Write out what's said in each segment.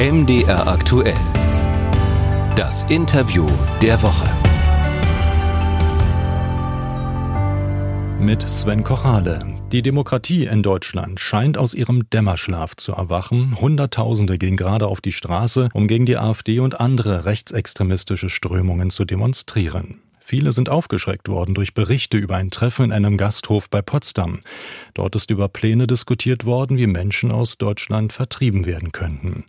MDR aktuell. Das Interview der Woche. Mit Sven Kochale. Die Demokratie in Deutschland scheint aus ihrem Dämmerschlaf zu erwachen. Hunderttausende gehen gerade auf die Straße, um gegen die AfD und andere rechtsextremistische Strömungen zu demonstrieren. Viele sind aufgeschreckt worden durch Berichte über ein Treffen in einem Gasthof bei Potsdam. Dort ist über Pläne diskutiert worden, wie Menschen aus Deutschland vertrieben werden könnten.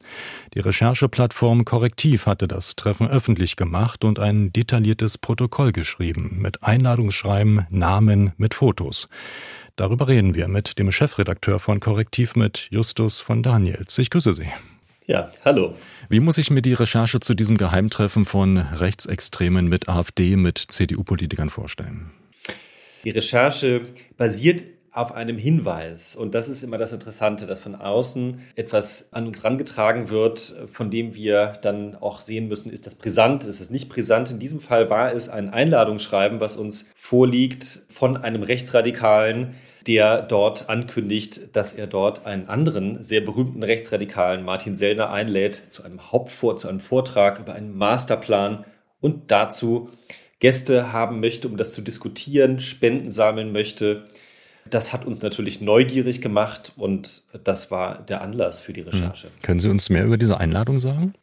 Die Rechercheplattform Korrektiv hatte das Treffen öffentlich gemacht und ein detailliertes Protokoll geschrieben mit Einladungsschreiben, Namen, mit Fotos. Darüber reden wir mit dem Chefredakteur von Korrektiv, mit Justus von Daniels. Ich grüße Sie. Ja, hallo. Wie muss ich mir die Recherche zu diesem Geheimtreffen von Rechtsextremen mit AfD, mit CDU-Politikern vorstellen? Die Recherche basiert auf einem Hinweis. Und das ist immer das Interessante, dass von außen etwas an uns rangetragen wird, von dem wir dann auch sehen müssen, ist das brisant, ist es nicht brisant. In diesem Fall war es ein Einladungsschreiben, was uns vorliegt von einem Rechtsradikalen, der dort ankündigt, dass er dort einen anderen sehr berühmten Rechtsradikalen, Martin Sellner, einlädt zu einem Hauptvor zu einem Vortrag über einen Masterplan und dazu Gäste haben möchte, um das zu diskutieren, Spenden sammeln möchte. Das hat uns natürlich neugierig gemacht und das war der Anlass für die Recherche. Hm. Können Sie uns mehr über diese Einladung sagen?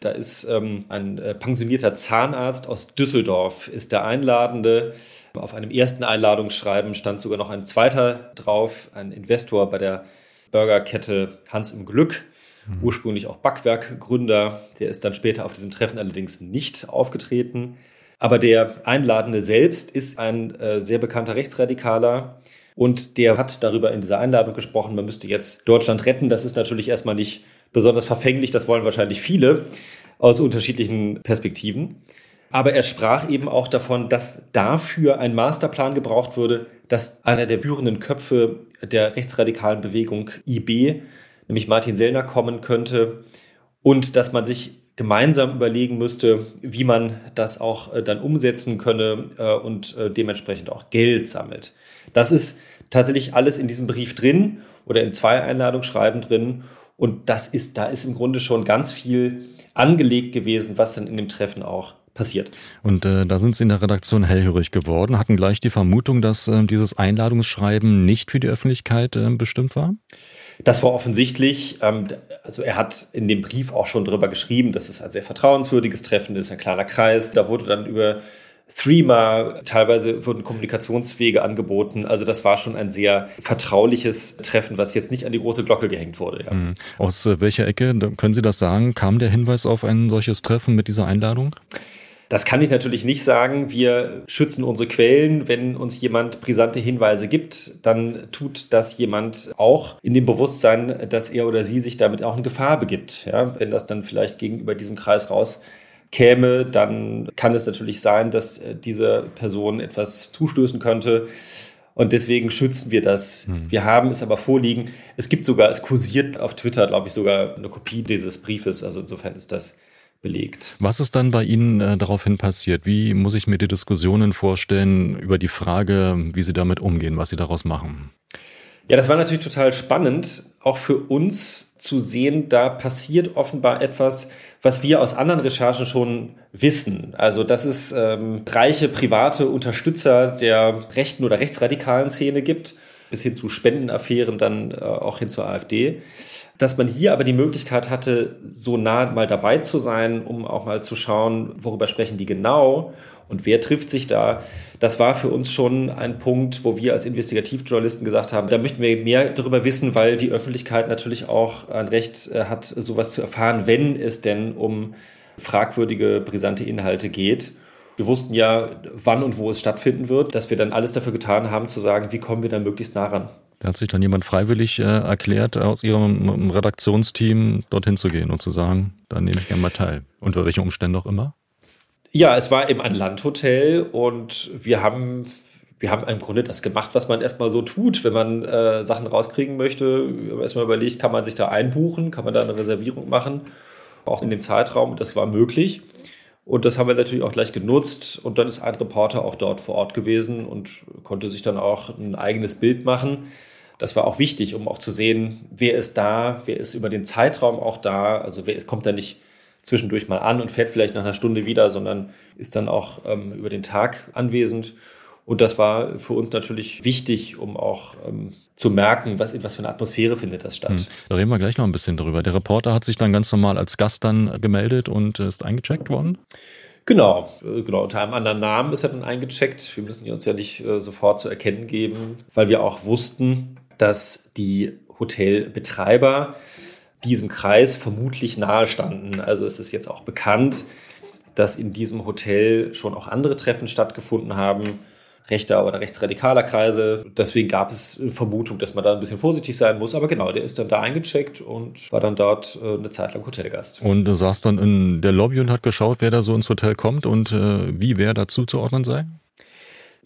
Da ist ähm, ein äh, pensionierter Zahnarzt aus Düsseldorf, ist der Einladende. Auf einem ersten Einladungsschreiben stand sogar noch ein zweiter drauf, ein Investor bei der Burgerkette Hans im Glück, mhm. ursprünglich auch Backwerkgründer. Der ist dann später auf diesem Treffen allerdings nicht aufgetreten. Aber der Einladende selbst ist ein äh, sehr bekannter Rechtsradikaler. Und der hat darüber in dieser Einladung gesprochen, man müsste jetzt Deutschland retten. Das ist natürlich erstmal nicht besonders verfänglich. Das wollen wahrscheinlich viele aus unterschiedlichen Perspektiven. Aber er sprach eben auch davon, dass dafür ein Masterplan gebraucht würde, dass einer der führenden Köpfe der rechtsradikalen Bewegung IB, nämlich Martin Sellner, kommen könnte und dass man sich gemeinsam überlegen müsste, wie man das auch äh, dann umsetzen könne äh, und äh, dementsprechend auch Geld sammelt. Das ist tatsächlich alles in diesem Brief drin oder in zwei Einladungsschreiben drin. Und das ist, da ist im Grunde schon ganz viel angelegt gewesen, was dann in dem Treffen auch passiert ist. Und äh, da sind Sie in der Redaktion hellhörig geworden, hatten gleich die Vermutung, dass äh, dieses Einladungsschreiben nicht für die Öffentlichkeit äh, bestimmt war? Das war offensichtlich. Ähm, also er hat in dem Brief auch schon darüber geschrieben, dass es ein sehr vertrauenswürdiges Treffen ist, ein kleiner Kreis. Da wurde dann über Threema, teilweise wurden Kommunikationswege angeboten. Also das war schon ein sehr vertrauliches Treffen, was jetzt nicht an die große Glocke gehängt wurde. Ja. Mhm. Aus äh, welcher Ecke, können Sie das sagen, kam der Hinweis auf ein solches Treffen mit dieser Einladung? Das kann ich natürlich nicht sagen. Wir schützen unsere Quellen. Wenn uns jemand brisante Hinweise gibt, dann tut das jemand auch in dem Bewusstsein, dass er oder sie sich damit auch in Gefahr begibt. Ja, wenn das dann vielleicht gegenüber diesem Kreis raus käme, dann kann es natürlich sein, dass äh, diese Person etwas zustößen könnte. Und deswegen schützen wir das. Hm. Wir haben es aber vorliegen. Es gibt sogar, es kursiert auf Twitter, glaube ich, sogar eine Kopie dieses Briefes. Also insofern ist das belegt. Was ist dann bei Ihnen äh, daraufhin passiert? Wie muss ich mir die Diskussionen vorstellen über die Frage, wie Sie damit umgehen, was Sie daraus machen? Ja, das war natürlich total spannend, auch für uns zu sehen, da passiert offenbar etwas, was wir aus anderen Recherchen schon wissen. Also, dass es ähm, reiche private Unterstützer der rechten oder rechtsradikalen Szene gibt, bis hin zu Spendenaffären, dann äh, auch hin zur AfD. Dass man hier aber die Möglichkeit hatte, so nah mal dabei zu sein, um auch mal zu schauen, worüber sprechen die genau und wer trifft sich da? Das war für uns schon ein Punkt, wo wir als Investigativjournalisten gesagt haben, da möchten wir mehr darüber wissen, weil die Öffentlichkeit natürlich auch ein Recht äh, hat, sowas zu erfahren, wenn es denn um fragwürdige, brisante Inhalte geht. Wir wussten ja, wann und wo es stattfinden wird, dass wir dann alles dafür getan haben, zu sagen, wie kommen wir da möglichst nah ran. Da hat sich dann jemand freiwillig äh, erklärt, aus ihrem Redaktionsteam dorthin zu gehen und zu sagen, da nehme ich gerne mal teil. Unter welchen Umständen auch immer? Ja, es war eben ein Landhotel und wir haben, wir haben im Grunde das gemacht, was man erstmal so tut, wenn man äh, Sachen rauskriegen möchte. Wir haben erstmal überlegt, kann man sich da einbuchen, kann man da eine Reservierung machen, auch in dem Zeitraum. Das war möglich. Und das haben wir natürlich auch gleich genutzt. Und dann ist ein Reporter auch dort vor Ort gewesen und konnte sich dann auch ein eigenes Bild machen. Das war auch wichtig, um auch zu sehen, wer ist da, wer ist über den Zeitraum auch da. Also wer kommt da nicht zwischendurch mal an und fährt vielleicht nach einer Stunde wieder, sondern ist dann auch ähm, über den Tag anwesend. Und das war für uns natürlich wichtig, um auch ähm, zu merken, was, was für eine Atmosphäre findet das statt. Hm. Da reden wir gleich noch ein bisschen drüber. Der Reporter hat sich dann ganz normal als Gast dann gemeldet und ist eingecheckt worden? Genau, äh, genau. Unter einem anderen Namen ist er dann eingecheckt. Wir müssen uns ja nicht äh, sofort zu erkennen geben, weil wir auch wussten, dass die Hotelbetreiber diesem Kreis vermutlich nahestanden. Also es ist jetzt auch bekannt, dass in diesem Hotel schon auch andere Treffen stattgefunden haben rechter oder rechtsradikaler Kreise. Deswegen gab es Vermutung, dass man da ein bisschen vorsichtig sein muss. Aber genau, der ist dann da eingecheckt und war dann dort äh, eine Zeit lang Hotelgast. Und du saß dann in der Lobby und hat geschaut, wer da so ins Hotel kommt und äh, wie wer dazu zu ordnen sei?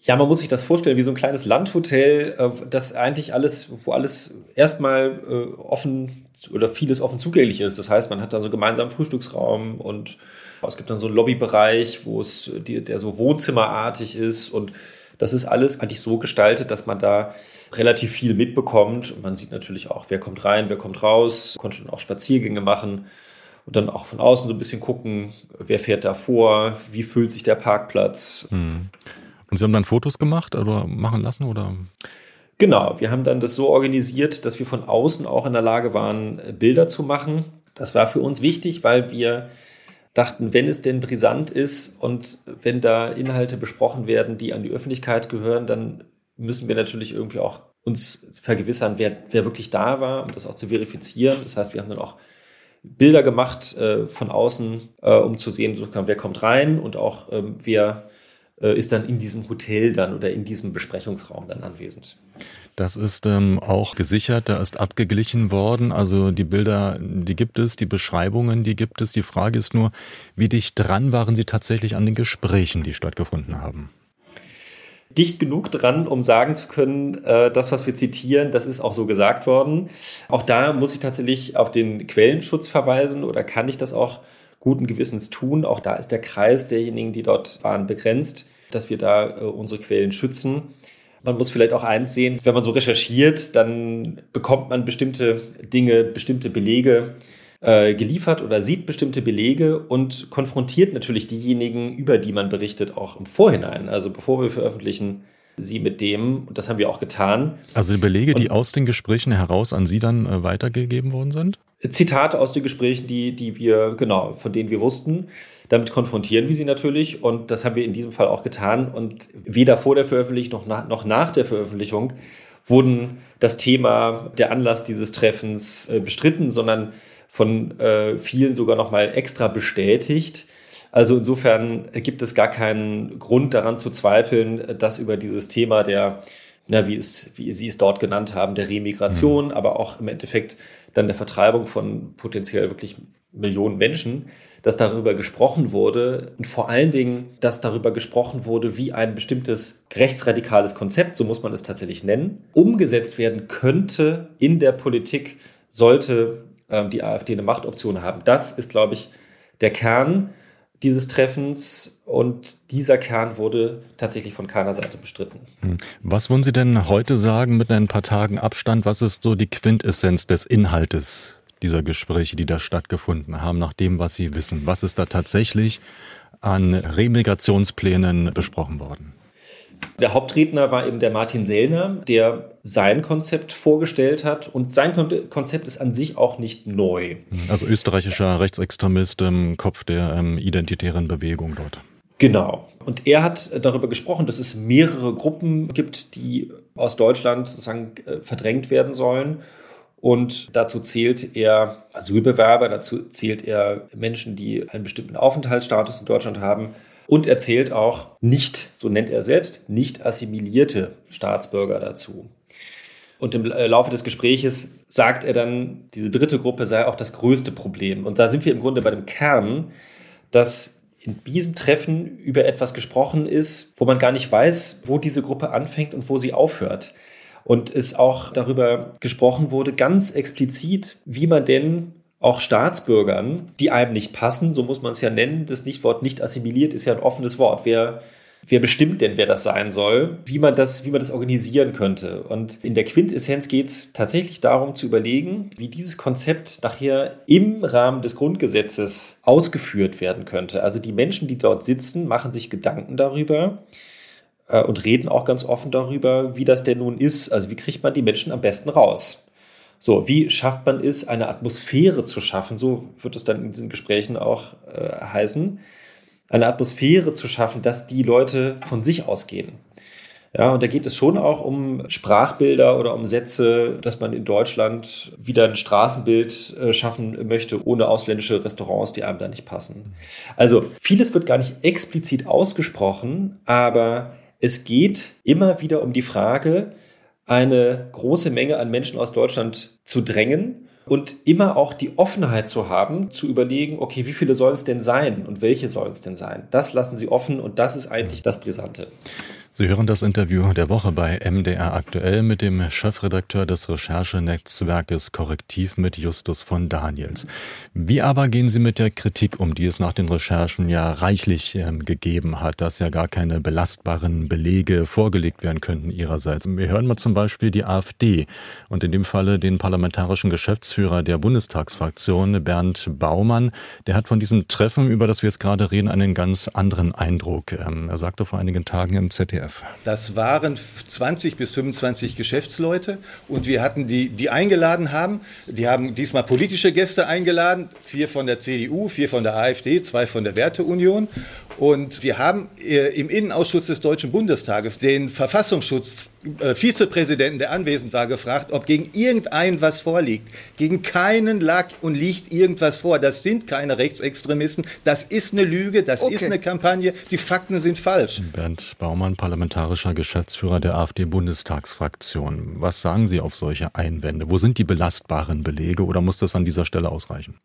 Ja, man muss sich das vorstellen wie so ein kleines Landhotel, äh, das eigentlich alles, wo alles erstmal offen oder vieles offen zugänglich ist. Das heißt, man hat da so gemeinsamen Frühstücksraum und es gibt dann so einen Lobbybereich, wo es der so wohnzimmerartig ist und das ist alles eigentlich so gestaltet, dass man da relativ viel mitbekommt. Und man sieht natürlich auch, wer kommt rein, wer kommt raus, konnte schon auch Spaziergänge machen und dann auch von außen so ein bisschen gucken, wer fährt da vor, wie fühlt sich der Parkplatz. Hm. Und Sie haben dann Fotos gemacht oder machen lassen oder? Genau, wir haben dann das so organisiert, dass wir von außen auch in der Lage waren, Bilder zu machen. Das war für uns wichtig, weil wir dachten, wenn es denn brisant ist und wenn da Inhalte besprochen werden, die an die Öffentlichkeit gehören, dann müssen wir natürlich irgendwie auch uns vergewissern, wer, wer wirklich da war, um das auch zu verifizieren. Das heißt, wir haben dann auch Bilder gemacht äh, von außen, äh, um zu sehen, wer kommt rein und auch ähm, wer ist dann in diesem Hotel dann oder in diesem Besprechungsraum dann anwesend. Das ist ähm, auch gesichert, da ist abgeglichen worden. Also die Bilder, die gibt es, die Beschreibungen, die gibt es. Die Frage ist nur, wie dicht dran waren Sie tatsächlich an den Gesprächen, die stattgefunden haben? dicht genug dran, um sagen zu können, äh, das, was wir zitieren, das ist auch so gesagt worden. Auch da muss ich tatsächlich auf den Quellenschutz verweisen oder kann ich das auch guten Gewissens tun. Auch da ist der Kreis derjenigen, die dort waren, begrenzt, dass wir da äh, unsere Quellen schützen. Man muss vielleicht auch eins sehen, wenn man so recherchiert, dann bekommt man bestimmte Dinge, bestimmte Belege äh, geliefert oder sieht bestimmte Belege und konfrontiert natürlich diejenigen, über die man berichtet, auch im Vorhinein. Also bevor wir veröffentlichen, sie mit dem, und das haben wir auch getan. Also die Belege, und, die aus den Gesprächen heraus an Sie dann äh, weitergegeben worden sind? Zitate aus den Gesprächen, die, die wir, genau, von denen wir wussten. Damit konfrontieren wir sie natürlich und das haben wir in diesem Fall auch getan. Und weder vor der Veröffentlichung noch nach, noch nach der Veröffentlichung wurden das Thema, der Anlass dieses Treffens äh, bestritten, sondern von äh, vielen sogar nochmal extra bestätigt. Also insofern gibt es gar keinen Grund daran zu zweifeln, dass über dieses Thema der, na, wie, es, wie Sie es dort genannt haben, der Remigration, mhm. aber auch im Endeffekt dann der Vertreibung von potenziell wirklich Millionen Menschen, dass darüber gesprochen wurde und vor allen Dingen, dass darüber gesprochen wurde, wie ein bestimmtes rechtsradikales Konzept, so muss man es tatsächlich nennen, umgesetzt werden könnte in der Politik, sollte ähm, die AfD eine Machtoption haben. Das ist, glaube ich, der Kern dieses Treffens und dieser Kern wurde tatsächlich von keiner Seite bestritten. Hm. Was wollen Sie denn heute sagen mit ein paar Tagen Abstand? Was ist so die Quintessenz des Inhaltes dieser Gespräche, die da stattgefunden haben, nach dem, was Sie wissen? Was ist da tatsächlich an Remigrationsplänen besprochen worden? Der Hauptredner war eben der Martin Sellner, der sein Konzept vorgestellt hat. Und sein Konzept ist an sich auch nicht neu. Also österreichischer Rechtsextremist im Kopf der ähm, identitären Bewegung dort. Genau. Und er hat darüber gesprochen, dass es mehrere Gruppen gibt, die aus Deutschland sozusagen äh, verdrängt werden sollen. Und dazu zählt er Asylbewerber, dazu zählt er Menschen, die einen bestimmten Aufenthaltsstatus in Deutschland haben. Und er zählt auch nicht, so nennt er selbst, nicht assimilierte Staatsbürger dazu. Und im äh, Laufe des Gespräches sagt er dann, diese dritte Gruppe sei auch das größte Problem. Und da sind wir im Grunde bei dem Kern, dass in diesem Treffen über etwas gesprochen ist, wo man gar nicht weiß, wo diese Gruppe anfängt und wo sie aufhört. Und es auch darüber gesprochen wurde, ganz explizit, wie man denn auch Staatsbürgern, die einem nicht passen, so muss man es ja nennen, das Nichtwort nicht assimiliert ist ja ein offenes Wort. Wer wer bestimmt denn, wer das sein soll, wie man das, wie man das organisieren könnte. Und in der Quintessenz geht es tatsächlich darum zu überlegen, wie dieses Konzept nachher im Rahmen des Grundgesetzes ausgeführt werden könnte. Also die Menschen, die dort sitzen, machen sich Gedanken darüber, äh, und reden auch ganz offen darüber, wie das denn nun ist. Also wie kriegt man die Menschen am besten raus? So, wie schafft man es, eine Atmosphäre zu schaffen? So wird es dann in diesen Gesprächen auch äh, heißen. Eine Atmosphäre zu schaffen, dass die Leute von sich ausgehen. Ja, und da geht es schon auch um Sprachbilder oder um Sätze, dass man in Deutschland wieder ein Straßenbild äh, schaffen möchte, ohne ausländische Restaurants, die einem da nicht passen. Also vieles wird gar nicht explizit ausgesprochen, aber es geht immer wieder um die Frage, eine große Menge an Menschen aus Deutschland zu drängen und immer auch die Offenheit zu haben, zu überlegen, okay, wie viele sollen es denn sein und welche sollen es denn sein? Das lassen sie offen und das ist eigentlich das Brisante. Sie hören das Interview der Woche bei MDR aktuell mit dem Chefredakteur des Recherchenetzwerkes Korrektiv mit Justus von Daniels. Wie aber gehen Sie mit der Kritik um, die es nach den Recherchen ja reichlich äh, gegeben hat, dass ja gar keine belastbaren Belege vorgelegt werden könnten Ihrerseits? Wir hören mal zum Beispiel die AfD und in dem Falle den parlamentarischen Geschäftsführer der Bundestagsfraktion Bernd Baumann. Der hat von diesem Treffen, über das wir jetzt gerade reden, einen ganz anderen Eindruck. Ähm, er sagte vor einigen Tagen im ZDF, ZDF. Das waren 20 bis 25 Geschäftsleute und wir hatten die, die eingeladen haben. Die haben diesmal politische Gäste eingeladen, vier von der CDU, vier von der AfD, zwei von der Werteunion. Und wir haben äh, im Innenausschuss des Deutschen Bundestages den Verfassungsschutz Vizepräsidenten, der anwesend war, gefragt, ob gegen irgendeinen was vorliegt. Gegen keinen lag und liegt irgendwas vor. Das sind keine Rechtsextremisten. Das ist eine Lüge. Das okay. ist eine Kampagne. Die Fakten sind falsch. Bernd Baumann, parlamentarischer Geschäftsführer der AfD-Bundestagsfraktion. Was sagen Sie auf solche Einwände? Wo sind die belastbaren Belege oder muss das an dieser Stelle ausreichen?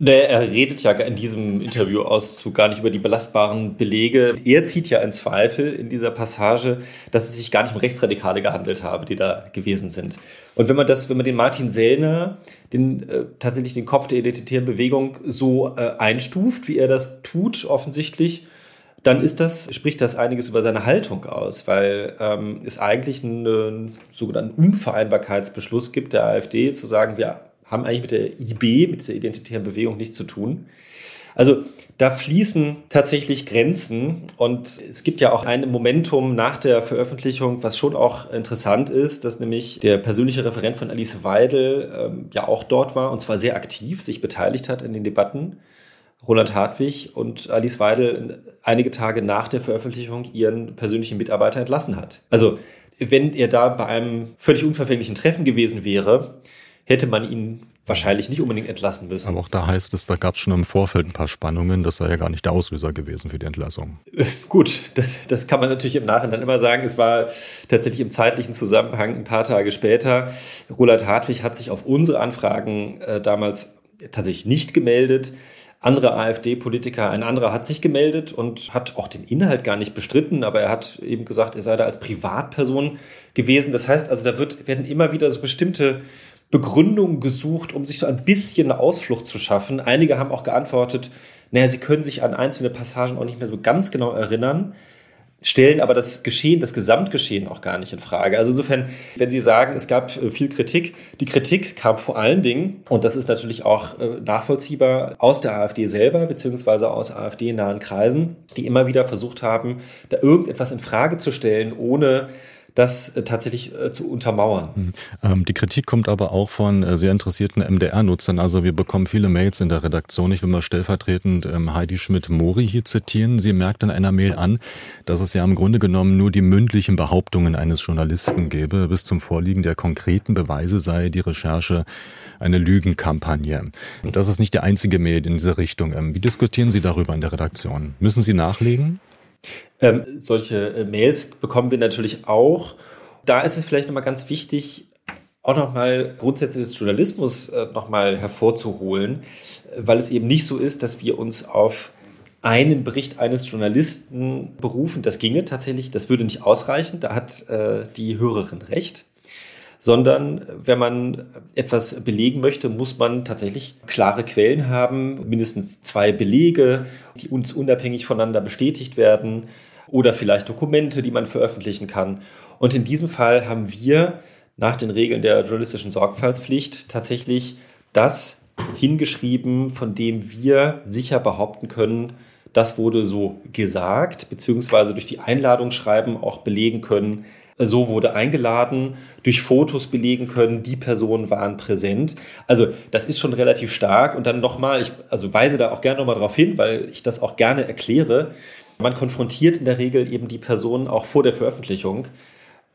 Nee, er redet ja in diesem Interviewauszug gar nicht über die belastbaren Belege. Er zieht ja in Zweifel in dieser Passage, dass es sich gar nicht um Rechtsradikale gehandelt habe, die da gewesen sind. Und wenn man das, wenn man den Martin Sellner, den äh, tatsächlich den Kopf der identitären Bewegung so äh, einstuft, wie er das tut, offensichtlich, dann ist das, spricht das einiges über seine Haltung aus, weil ähm, es eigentlich einen, einen sogenannten Unvereinbarkeitsbeschluss gibt der AfD, zu sagen, wir haben eigentlich mit der IB, mit dieser identitären Bewegung nichts zu tun. Also da fließen tatsächlich Grenzen und es gibt ja auch ein Momentum nach der Veröffentlichung, was schon auch interessant ist, dass nämlich der persönliche Referent von Alice Weidel ähm, ja auch dort war und zwar sehr aktiv sich beteiligt hat in den Debatten. Roland Hartwig und Alice Weidel einige Tage nach der Veröffentlichung ihren persönlichen Mitarbeiter entlassen hat. Also wenn er da bei einem völlig unverfänglichen Treffen gewesen wäre, hätte man ihn wahrscheinlich nicht unbedingt entlassen müssen. Aber auch da heißt es, da gab es schon im Vorfeld ein paar Spannungen. Das sei ja gar nicht der Auslöser gewesen für die Entlassung. Gut, das, das kann man natürlich im Nachhinein immer sagen. Es war tatsächlich im zeitlichen Zusammenhang ein paar Tage später. Roland Hartwig hat sich auf unsere Anfragen äh, damals tatsächlich nicht gemeldet. Andere AfD-Politiker, ein anderer hat sich gemeldet und hat auch den Inhalt gar nicht bestritten, aber er hat eben gesagt, er sei da als Privatperson gewesen. Das heißt also, da wird, werden immer wieder so bestimmte Begründungen gesucht, um sich so ein bisschen eine Ausflucht zu schaffen. Einige haben auch geantwortet, naja, sie können sich an einzelne Passagen auch nicht mehr so ganz genau erinnern, stellen aber das Geschehen, das Gesamtgeschehen auch gar nicht in Frage. Also insofern, wenn Sie sagen, es gab äh, viel Kritik, die Kritik kam vor allen Dingen, und das ist natürlich auch äh, nachvollziehbar, aus der AfD selber, beziehungsweise aus AfD-nahen Kreisen, die immer wieder versucht haben, da irgendetwas in Frage zu stellen, ohne das äh, tatsächlich äh, zu untermauern. Mhm. Ähm, die Kritik kommt aber auch von äh, sehr interessierten MDR-Nutzern. Also wir bekommen viele Mails in der Redaktion. Ich will mal stellvertretend ähm, Heidi Schmidt-Mori hier zitieren. Sie merkt in einer Mail an, dass es ja im Grunde genommen nur die mündlichen Behauptungen eines Journalisten gäbe. Bis zum Vorliegen der konkreten Beweise sei die Recherche eine Lügenkampagne. Das ist nicht der einzige Mail in diese Richtung. Ähm, wie diskutieren Sie darüber in der Redaktion? Müssen Sie nachlegen? Ähm, solche äh, Mails bekommen wir natürlich auch. Da ist es vielleicht nochmal ganz wichtig, auch nochmal Grundsätze des Journalismus äh, nochmal hervorzuholen, weil es eben nicht so ist, dass wir uns auf einen Bericht eines Journalisten berufen. Das ginge tatsächlich, das würde nicht ausreichen. Da hat äh, die Hörerin recht sondern wenn man etwas belegen möchte, muss man tatsächlich klare Quellen haben, mindestens zwei Belege, die uns unabhängig voneinander bestätigt werden. oder vielleicht Dokumente, die man veröffentlichen kann. Und in diesem Fall haben wir nach den Regeln der journalistischen Sorgfaltspflicht tatsächlich das hingeschrieben, von dem wir sicher behaupten können, das wurde so gesagt, beziehungsweise durch die Einladungsschreiben auch belegen können, so wurde eingeladen, durch Fotos belegen können, die Personen waren präsent. Also das ist schon relativ stark. Und dann nochmal, ich also weise da auch gerne nochmal darauf hin, weil ich das auch gerne erkläre. Man konfrontiert in der Regel eben die Personen auch vor der Veröffentlichung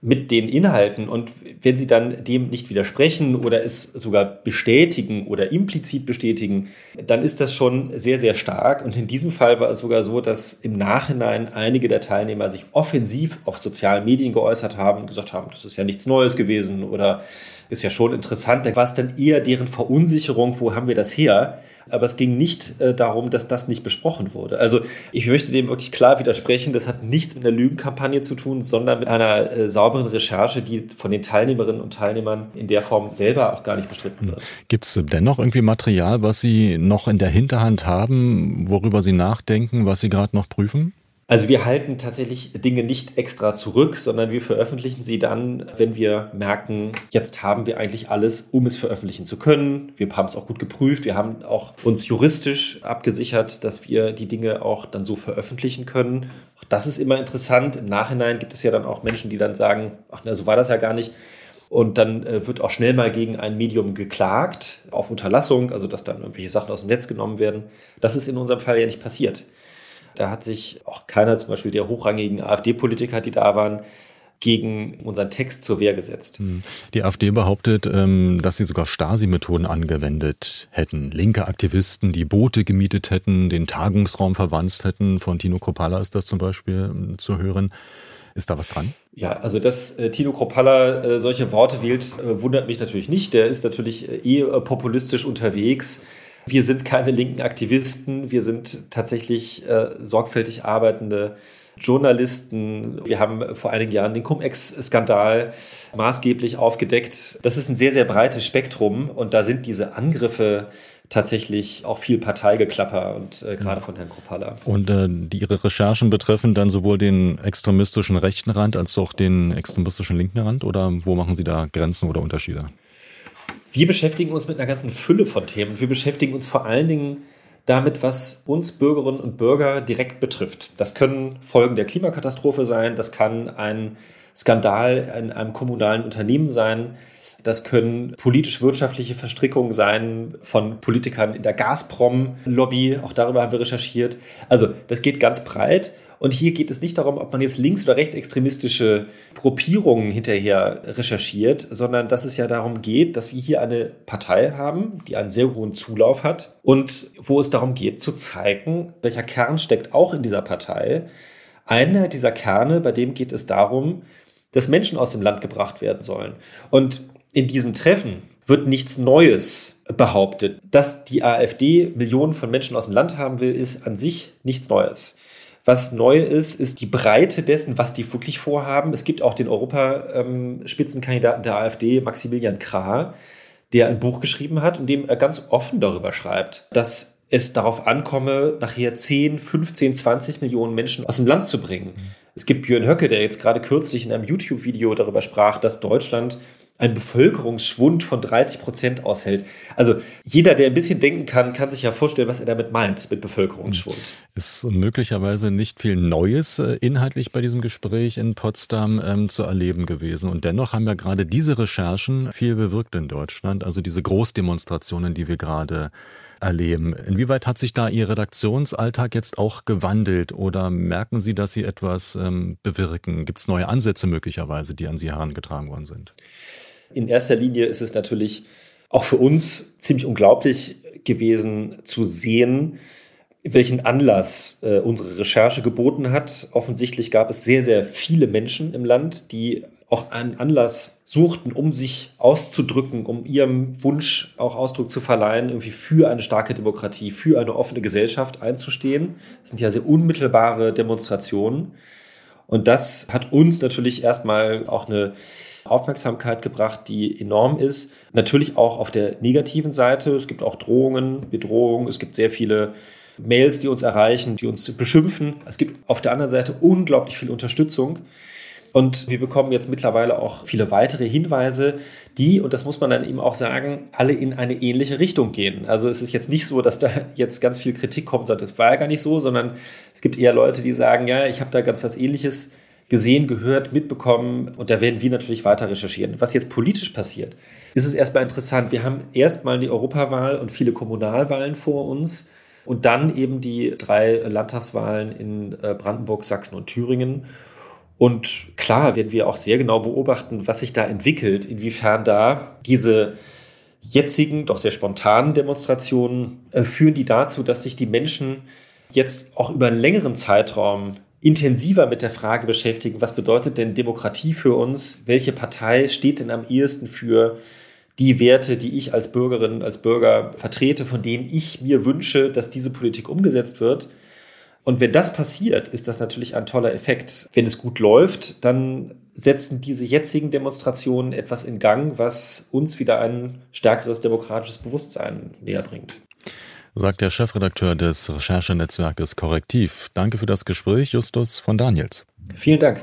mit den Inhalten und wenn sie dann dem nicht widersprechen oder es sogar bestätigen oder implizit bestätigen, dann ist das schon sehr, sehr stark. Und in diesem Fall war es sogar so, dass im Nachhinein einige der Teilnehmer sich offensiv auf sozialen Medien geäußert haben und gesagt haben, das ist ja nichts Neues gewesen oder ist ja schon interessant. Da war es dann eher deren Verunsicherung, wo haben wir das her? Aber es ging nicht äh, darum, dass das nicht besprochen wurde. Also ich möchte dem wirklich klar widersprechen, das hat nichts mit einer Lügenkampagne zu tun, sondern mit einer äh, sauberen Recherche, die von den Teilnehmerinnen und Teilnehmern in der Form selber auch gar nicht bestritten wird. Gibt es dennoch irgendwie Material, was Sie noch in der Hinterhand haben, worüber Sie nachdenken, was Sie gerade noch prüfen? Also wir halten tatsächlich Dinge nicht extra zurück, sondern wir veröffentlichen sie dann, wenn wir merken, jetzt haben wir eigentlich alles, um es veröffentlichen zu können. Wir haben es auch gut geprüft. Wir haben auch uns juristisch abgesichert, dass wir die Dinge auch dann so veröffentlichen können. Das ist immer interessant. Im Nachhinein gibt es ja dann auch Menschen, die dann sagen, ach, na, so war das ja gar nicht. Und dann äh, wird auch schnell mal gegen ein Medium geklagt, auf Unterlassung, also dass dann irgendwelche Sachen aus dem Netz genommen werden. Das ist in unserem Fall ja nicht passiert. Da hat sich auch keiner, zum Beispiel der hochrangigen AfD-Politiker, die da waren, gegen unseren Text zur Wehr gesetzt. Hm. Die AfD behauptet, ähm, dass sie sogar Stasi-Methoden angewendet hätten. Linke Aktivisten, die Boote gemietet hätten, den Tagungsraum verwandt hätten. Von Tino Kropala ist das zum Beispiel ähm, zu hören. Ist da was dran? Ja, also dass äh, Tino Kropala äh, solche Worte wählt, äh, wundert mich natürlich nicht. Der ist natürlich eh populistisch unterwegs. Wir sind keine linken Aktivisten, wir sind tatsächlich äh, sorgfältig arbeitende Journalisten. Wir haben vor einigen Jahren den Cum-Ex-Skandal maßgeblich aufgedeckt. Das ist ein sehr, sehr breites Spektrum und da sind diese Angriffe tatsächlich auch viel Parteigeklapper und äh, gerade von Herrn Kropala. Und äh, die, Ihre Recherchen betreffen dann sowohl den extremistischen rechten Rand als auch den extremistischen linken Rand oder wo machen Sie da Grenzen oder Unterschiede? Wir beschäftigen uns mit einer ganzen Fülle von Themen. Wir beschäftigen uns vor allen Dingen damit, was uns Bürgerinnen und Bürger direkt betrifft. Das können Folgen der Klimakatastrophe sein, das kann ein Skandal in einem kommunalen Unternehmen sein, das können politisch-wirtschaftliche Verstrickungen sein von Politikern in der Gazprom-Lobby. Auch darüber haben wir recherchiert. Also das geht ganz breit. Und hier geht es nicht darum, ob man jetzt links- oder rechtsextremistische Gruppierungen hinterher recherchiert, sondern dass es ja darum geht, dass wir hier eine Partei haben, die einen sehr hohen Zulauf hat und wo es darum geht zu zeigen, welcher Kern steckt auch in dieser Partei. Einer dieser Kerne, bei dem geht es darum, dass Menschen aus dem Land gebracht werden sollen. Und in diesem Treffen wird nichts Neues behauptet. Dass die AfD Millionen von Menschen aus dem Land haben will, ist an sich nichts Neues. Was neu ist, ist die Breite dessen, was die wirklich vorhaben. Es gibt auch den Europaspitzenkandidaten der AfD, Maximilian Krah, der ein Buch geschrieben hat, in dem er ganz offen darüber schreibt, dass es darauf ankomme, nachher 10, 15, 20 Millionen Menschen aus dem Land zu bringen. Es gibt Björn Höcke, der jetzt gerade kürzlich in einem YouTube-Video darüber sprach, dass Deutschland einen Bevölkerungsschwund von 30 Prozent aushält. Also jeder, der ein bisschen denken kann, kann sich ja vorstellen, was er damit meint mit Bevölkerungsschwund. Ist möglicherweise nicht viel Neues äh, inhaltlich bei diesem Gespräch in Potsdam ähm, zu erleben gewesen. Und dennoch haben ja gerade diese Recherchen viel bewirkt in Deutschland. Also diese Großdemonstrationen, die wir gerade erleben. Inwieweit hat sich da Ihr Redaktionsalltag jetzt auch gewandelt oder merken Sie, dass Sie etwas ähm, bewirken? Gibt es neue Ansätze möglicherweise, die an Sie herangetragen worden sind? In erster Linie ist es natürlich auch für uns ziemlich unglaublich gewesen zu sehen, welchen Anlass äh, unsere Recherche geboten hat. Offensichtlich gab es sehr, sehr viele Menschen im Land, die auch einen Anlass suchten, um sich auszudrücken, um ihrem Wunsch auch Ausdruck zu verleihen, irgendwie für eine starke Demokratie, für eine offene Gesellschaft einzustehen. Das sind ja sehr unmittelbare Demonstrationen. Und das hat uns natürlich erstmal auch eine Aufmerksamkeit gebracht, die enorm ist. Natürlich auch auf der negativen Seite. Es gibt auch Drohungen, Bedrohungen. Es gibt sehr viele Mails, die uns erreichen, die uns beschimpfen. Es gibt auf der anderen Seite unglaublich viel Unterstützung. Und wir bekommen jetzt mittlerweile auch viele weitere Hinweise, die, und das muss man dann eben auch sagen, alle in eine ähnliche Richtung gehen. Also es ist jetzt nicht so, dass da jetzt ganz viel Kritik kommt sagt, das war ja gar nicht so, sondern es gibt eher Leute, die sagen, ja, ich habe da ganz was ähnliches gesehen, gehört, mitbekommen und da werden wir natürlich weiter recherchieren. Was jetzt politisch passiert, ist es erstmal interessant. Wir haben erstmal die Europawahl und viele Kommunalwahlen vor uns und dann eben die drei Landtagswahlen in äh, Brandenburg, Sachsen und Thüringen. Und klar werden wir auch sehr genau beobachten, was sich da entwickelt, inwiefern da diese jetzigen, doch sehr spontanen Demonstrationen äh, führen die dazu, dass sich die Menschen jetzt auch über einen längeren Zeitraum intensiver mit der Frage beschäftigen, was bedeutet denn Demokratie für uns? Welche Partei steht denn am ehesten für die Werte, die ich als Bürgerin, als Bürger vertrete, von denen ich mir wünsche, dass diese Politik umgesetzt wird? Und wenn das passiert, ist das natürlich ein toller Effekt. Wenn es gut läuft, dann setzen diese jetzigen Demonstrationen etwas in Gang, was uns wieder ein stärkeres demokratisches Bewusstsein näher bringt. Sagt der Chefredakteur des Recherchenetzwerkes Korrektiv. Danke für das Gespräch, Justus von Daniels. Vielen Dank.